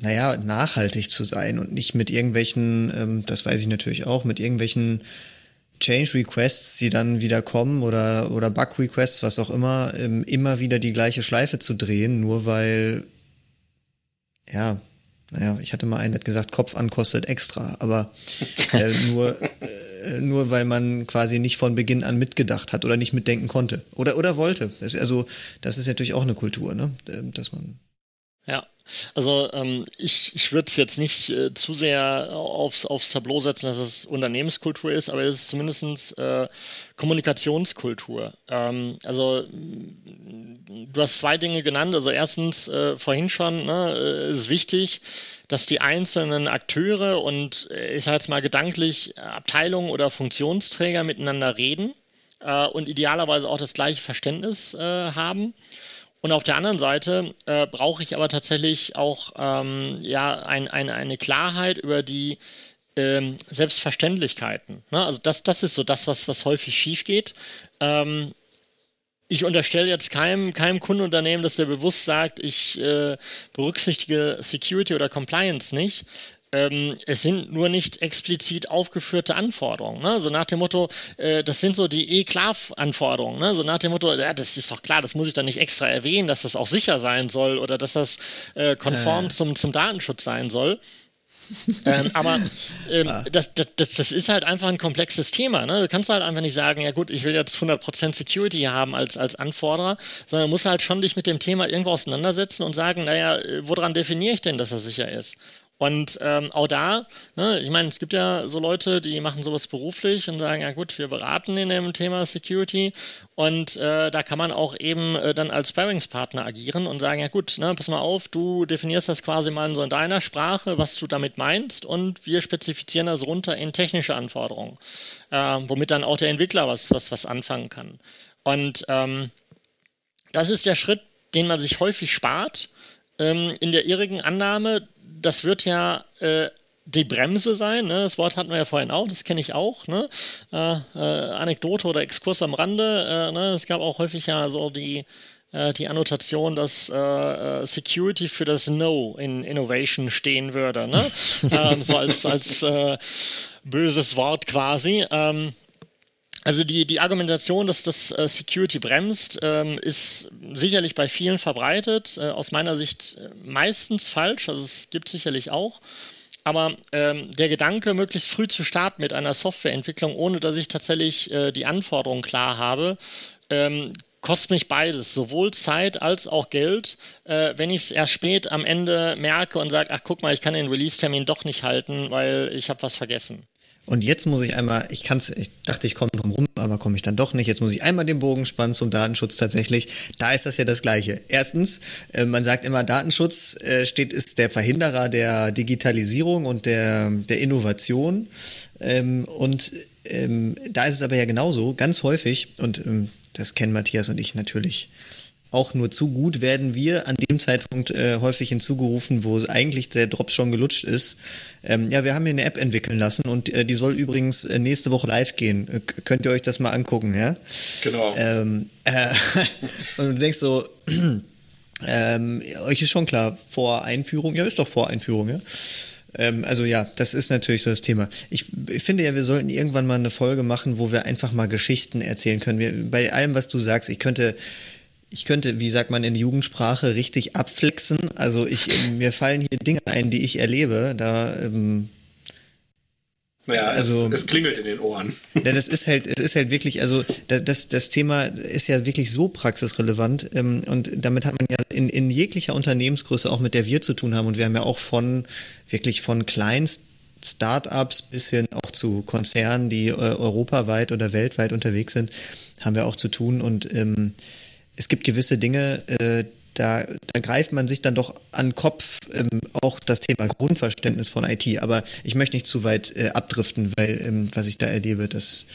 naja, nachhaltig zu sein und nicht mit irgendwelchen, ähm, das weiß ich natürlich auch, mit irgendwelchen Change Requests, die dann wieder kommen oder, oder Bug Requests, was auch immer, ähm, immer wieder die gleiche Schleife zu drehen, nur weil, ja, naja, ich hatte mal einen, der hat gesagt, Kopf an kostet extra, aber äh, nur, äh, nur weil man quasi nicht von Beginn an mitgedacht hat oder nicht mitdenken konnte oder, oder wollte. Das, also, das ist natürlich auch eine Kultur, ne? dass man ja, also ähm, ich, ich würde jetzt nicht äh, zu sehr aufs, aufs Tableau setzen, dass es Unternehmenskultur ist, aber es ist zumindest äh, Kommunikationskultur. Ähm, also du hast zwei Dinge genannt. Also erstens, äh, vorhin schon, ne, äh, ist es wichtig, dass die einzelnen Akteure und äh, ich sage jetzt mal gedanklich Abteilungen oder Funktionsträger miteinander reden äh, und idealerweise auch das gleiche Verständnis haben. Und auf der anderen Seite äh, brauche ich aber tatsächlich auch ähm, ja, ein, ein, eine Klarheit über die ähm, Selbstverständlichkeiten. Ne? Also das, das ist so das, was, was häufig schief geht. Ähm, ich unterstelle jetzt keinem, keinem Kundenunternehmen, dass der bewusst sagt, ich äh, berücksichtige Security oder Compliance nicht, ähm, es sind nur nicht explizit aufgeführte Anforderungen. Ne? So nach dem Motto, äh, das sind so die E-Klar-Anforderungen. Ne? So nach dem Motto, ja, das ist doch klar, das muss ich dann nicht extra erwähnen, dass das auch sicher sein soll oder dass das äh, konform äh. Zum, zum Datenschutz sein soll. ähm, aber ähm, ah. das, das, das, ist halt einfach ein komplexes Thema. Ne? Du kannst halt einfach nicht sagen, ja gut, ich will jetzt 100% Security haben als, als Anforderer, sondern du musst halt schon dich mit dem Thema irgendwo auseinandersetzen und sagen, naja, äh, woran definiere ich denn, dass er sicher ist? Und ähm, auch da, ne, ich meine, es gibt ja so Leute, die machen sowas beruflich und sagen, ja gut, wir beraten in dem Thema Security und äh, da kann man auch eben äh, dann als Sparringspartner agieren und sagen, ja gut, ne, pass mal auf, du definierst das quasi mal so in deiner Sprache, was du damit meinst und wir spezifizieren das runter in technische Anforderungen, äh, womit dann auch der Entwickler was, was, was anfangen kann. Und ähm, das ist der Schritt, den man sich häufig spart, ähm, in der irrigen Annahme, das wird ja äh, die Bremse sein. Ne? Das Wort hatten wir ja vorhin auch, das kenne ich auch. Ne? Äh, äh, Anekdote oder Exkurs am Rande. Äh, ne? Es gab auch häufig ja so die, äh, die Annotation, dass äh, äh, Security für das No in Innovation stehen würde. Ne? ähm, so als, als böses Wort quasi. Ähm, also die, die Argumentation, dass das äh, Security bremst, ähm, ist sicherlich bei vielen verbreitet. Äh, aus meiner Sicht äh, meistens falsch. Also es gibt sicherlich auch. Aber ähm, der Gedanke, möglichst früh zu starten mit einer Softwareentwicklung, ohne dass ich tatsächlich äh, die Anforderungen klar habe, ähm, kostet mich beides, sowohl Zeit als auch Geld, äh, wenn ich es erst spät am Ende merke und sage, ach guck mal, ich kann den Release-Termin doch nicht halten, weil ich habe was vergessen. Und jetzt muss ich einmal, ich kann's, ich dachte, ich komme drum rum, aber komme ich dann doch nicht. Jetzt muss ich einmal den Bogen spannen zum Datenschutz tatsächlich. Da ist das ja das Gleiche. Erstens, äh, man sagt immer, Datenschutz äh, steht, ist der Verhinderer der Digitalisierung und der, der Innovation. Ähm, und ähm, da ist es aber ja genauso, ganz häufig, und ähm, das kennen Matthias und ich natürlich auch nur zu gut, werden wir an dem Zeitpunkt äh, häufig hinzugerufen, wo eigentlich der Drops schon gelutscht ist. Ähm, ja, wir haben hier eine App entwickeln lassen und äh, die soll übrigens äh, nächste Woche live gehen. Äh, könnt ihr euch das mal angucken, ja? Genau. Ähm, äh, und du denkst so, ähm, euch ist schon klar, vor Einführung, ja, ist doch vor Einführung, ja? Ähm, also ja, das ist natürlich so das Thema. Ich, ich, finde ja, wir sollten irgendwann mal eine Folge machen, wo wir einfach mal Geschichten erzählen können. Wir, bei allem, was du sagst, ich könnte ich könnte, wie sagt man in Jugendsprache, richtig abflexen. Also ich, mir fallen hier Dinge ein, die ich erlebe. Da, ähm, naja, also, es, es, klingelt in den Ohren. Ja, das ist halt, es ist halt wirklich, also das, das Thema ist ja wirklich so praxisrelevant ähm, und damit hat man ja in, in jeglicher Unternehmensgröße, auch mit der wir zu tun haben und wir haben ja auch von, wirklich von kleinst Startups bis hin auch zu Konzernen, die äh, europaweit oder weltweit unterwegs sind, haben wir auch zu tun und ähm, es gibt gewisse Dinge, äh, da, da, greift man sich dann doch an den Kopf, ähm, auch das Thema Grundverständnis von IT. Aber ich möchte nicht zu weit äh, abdriften, weil ähm, was ich da erlebe, das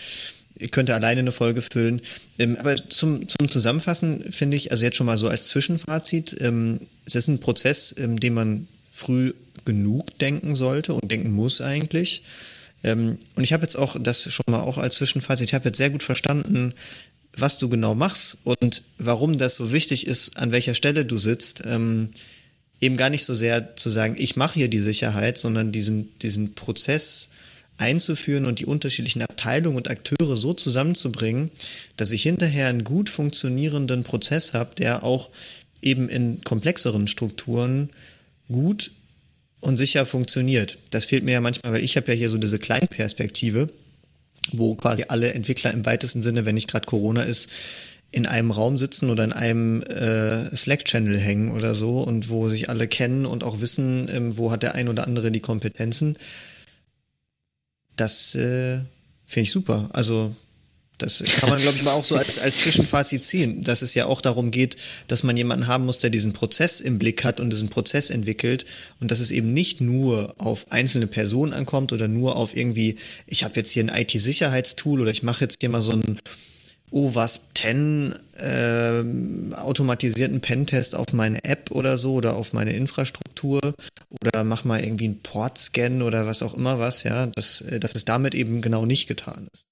könnte alleine eine Folge füllen. Ähm, aber zum, zum Zusammenfassen finde ich, also jetzt schon mal so als Zwischenfazit, ähm, es ist ein Prozess, ähm, den man früh genug denken sollte und denken muss eigentlich. Ähm, und ich habe jetzt auch das schon mal auch als Zwischenfazit, ich habe jetzt sehr gut verstanden, was du genau machst und warum das so wichtig ist, an welcher Stelle du sitzt. Ähm, eben gar nicht so sehr zu sagen, ich mache hier die Sicherheit, sondern diesen, diesen Prozess einzuführen und die unterschiedlichen Abteilungen und Akteure so zusammenzubringen, dass ich hinterher einen gut funktionierenden Prozess habe, der auch eben in komplexeren Strukturen gut und sicher funktioniert. Das fehlt mir ja manchmal, weil ich habe ja hier so diese Kleinperspektive, wo quasi alle Entwickler im weitesten Sinne, wenn nicht gerade Corona ist, in einem Raum sitzen oder in einem äh, Slack-Channel hängen oder so und wo sich alle kennen und auch wissen, ähm, wo hat der ein oder andere die Kompetenzen. Das äh, finde ich super. Also das kann man, glaube ich, mal auch so als, als Zwischenfazit ziehen, dass es ja auch darum geht, dass man jemanden haben muss, der diesen Prozess im Blick hat und diesen Prozess entwickelt und dass es eben nicht nur auf einzelne Personen ankommt oder nur auf irgendwie, ich habe jetzt hier ein IT-Sicherheitstool oder ich mache jetzt hier mal so einen OWASP 10 äh, automatisierten Pentest auf meine App oder so oder auf meine Infrastruktur oder mach mal irgendwie einen Port-Scan oder was auch immer was, ja, dass, äh, dass es damit eben genau nicht getan ist.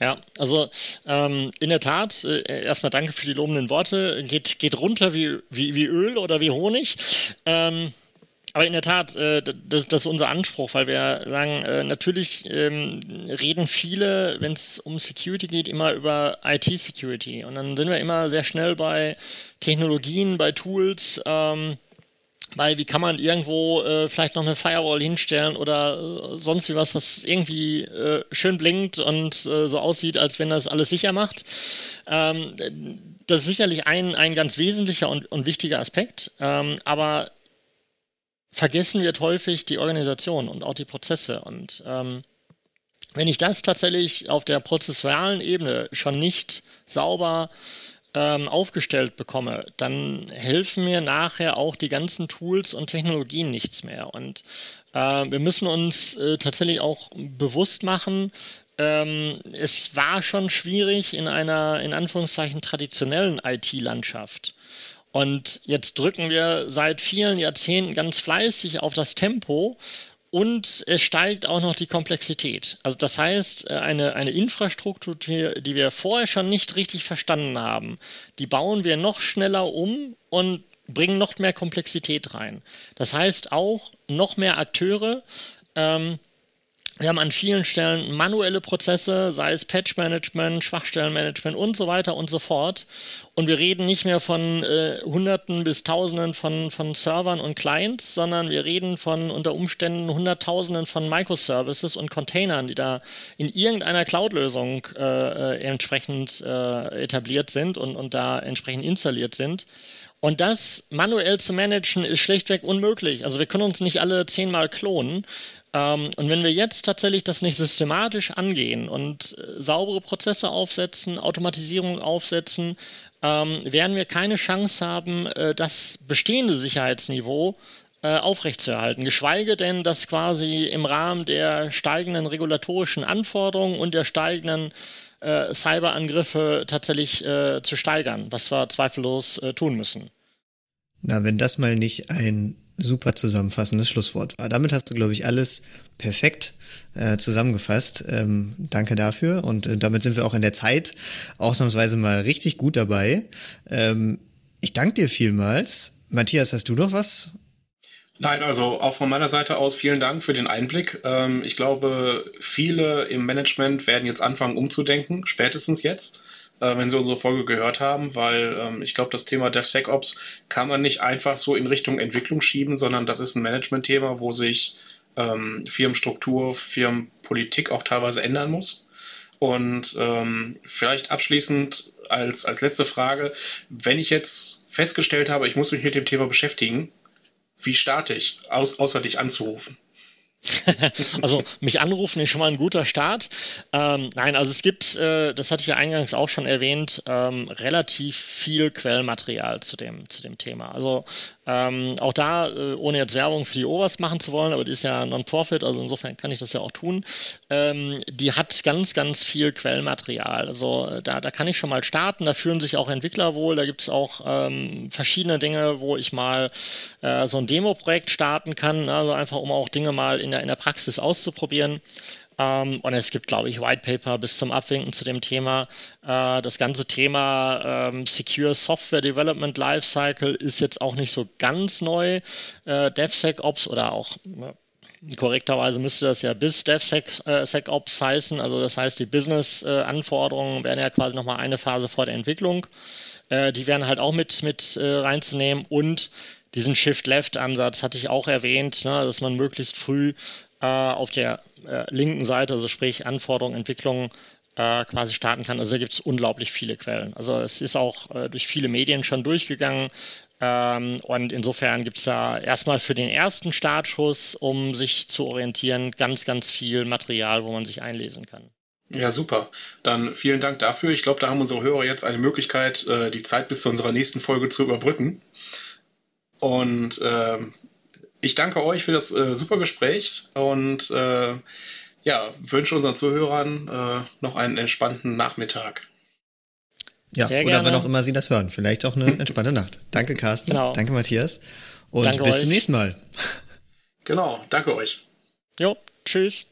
Ja, also ähm, in der Tat, äh, erstmal danke für die lobenden Worte. Geht, geht runter wie, wie, wie Öl oder wie Honig. Ähm, aber in der Tat, äh, das, das ist unser Anspruch, weil wir sagen, äh, natürlich ähm, reden viele, wenn es um Security geht, immer über IT-Security. Und dann sind wir immer sehr schnell bei Technologien, bei Tools. Ähm, weil wie kann man irgendwo äh, vielleicht noch eine Firewall hinstellen oder äh, sonst wie was, was irgendwie äh, schön blinkt und äh, so aussieht, als wenn das alles sicher macht. Ähm, das ist sicherlich ein, ein ganz wesentlicher und, und wichtiger Aspekt, ähm, aber vergessen wird häufig die Organisation und auch die Prozesse. Und ähm, wenn ich das tatsächlich auf der prozessualen Ebene schon nicht sauber ähm, aufgestellt bekomme, dann helfen mir nachher auch die ganzen Tools und Technologien nichts mehr. Und äh, wir müssen uns äh, tatsächlich auch bewusst machen, ähm, es war schon schwierig in einer, in Anführungszeichen, traditionellen IT-Landschaft. Und jetzt drücken wir seit vielen Jahrzehnten ganz fleißig auf das Tempo und es steigt auch noch die Komplexität. Also das heißt, äh, eine, eine Infrastruktur, die wir vorher schon nicht richtig verstanden haben, die bauen wir noch schneller um und bringen noch mehr Komplexität rein. Das heißt auch noch mehr Akteure, ähm, wir haben an vielen Stellen manuelle Prozesse, sei es Patch-Management, Schwachstellenmanagement und so weiter und so fort. Und wir reden nicht mehr von äh, Hunderten bis Tausenden von, von Servern und Clients, sondern wir reden von unter Umständen Hunderttausenden von Microservices und Containern, die da in irgendeiner Cloud-Lösung äh, äh entsprechend äh, etabliert sind und, und da entsprechend installiert sind. Und das manuell zu managen ist schlichtweg unmöglich. Also wir können uns nicht alle zehnmal klonen. Ähm, und wenn wir jetzt tatsächlich das nicht systematisch angehen und äh, saubere Prozesse aufsetzen, Automatisierung aufsetzen, ähm, werden wir keine Chance haben, äh, das bestehende Sicherheitsniveau äh, aufrechtzuerhalten. Geschweige denn, das quasi im Rahmen der steigenden regulatorischen Anforderungen und der steigenden Cyberangriffe tatsächlich zu steigern, was wir zweifellos tun müssen. Na, wenn das mal nicht ein super zusammenfassendes Schlusswort war. Damit hast du, glaube ich, alles perfekt äh, zusammengefasst. Ähm, danke dafür. Und äh, damit sind wir auch in der Zeit ausnahmsweise mal richtig gut dabei. Ähm, ich danke dir vielmals. Matthias, hast du noch was? Nein, also auch von meiner Seite aus vielen Dank für den Einblick. Ähm, ich glaube, viele im Management werden jetzt anfangen umzudenken, spätestens jetzt äh, wenn Sie unsere Folge gehört haben, weil ähm, ich glaube, das Thema DevSecOps kann man nicht einfach so in Richtung Entwicklung schieben, sondern das ist ein Management-Thema, wo sich ähm, Firmenstruktur, Firmenpolitik auch teilweise ändern muss. Und ähm, vielleicht abschließend als, als letzte Frage, wenn ich jetzt festgestellt habe, ich muss mich mit dem Thema beschäftigen, wie starte ich, aus, außer dich anzurufen? also mich anrufen ist schon mal ein guter Start. Ähm, nein, also es gibt, äh, das hatte ich ja eingangs auch schon erwähnt, ähm, relativ viel Quellmaterial zu dem, zu dem Thema. Also ähm, auch da, äh, ohne jetzt Werbung für die OWASP machen zu wollen, aber die ist ja Non-Profit, also insofern kann ich das ja auch tun. Ähm, die hat ganz, ganz viel Quellmaterial. Also äh, da, da kann ich schon mal starten. Da fühlen sich auch Entwickler wohl. Da gibt es auch ähm, verschiedene Dinge, wo ich mal äh, so ein Demo-Projekt starten kann. Also einfach, um auch Dinge mal in der, in der Praxis auszuprobieren. Ähm, und es gibt, glaube ich, White Paper bis zum Abwinken zu dem Thema. Äh, das ganze Thema ähm, Secure Software Development Lifecycle ist jetzt auch nicht so ganz neu. Äh, DevSecOps oder auch korrekterweise müsste das ja bis DevSecOps äh, heißen. Also das heißt, die Business-Anforderungen äh, werden ja quasi nochmal eine Phase vor der Entwicklung. Äh, die werden halt auch mit, mit äh, reinzunehmen und diesen Shift-Left-Ansatz hatte ich auch erwähnt, ne, dass man möglichst früh äh, auf der äh, linken Seite, also sprich Anforderungen, Entwicklungen, äh, quasi starten kann. Also da gibt es unglaublich viele Quellen. Also es ist auch äh, durch viele Medien schon durchgegangen. Ähm, und insofern gibt es da erstmal für den ersten Startschuss, um sich zu orientieren, ganz, ganz viel Material, wo man sich einlesen kann. Ja, super. Dann vielen Dank dafür. Ich glaube, da haben unsere Hörer jetzt eine Möglichkeit, äh, die Zeit bis zu unserer nächsten Folge zu überbrücken. Und äh, ich danke euch für das äh, super Gespräch und äh, ja, wünsche unseren Zuhörern äh, noch einen entspannten Nachmittag. Ja, Sehr oder gerne. wann auch immer Sie das hören. Vielleicht auch eine entspannte Nacht. Danke, Carsten. Genau. Danke, Matthias. Und danke bis euch. zum nächsten Mal. Genau, danke euch. Jo, tschüss.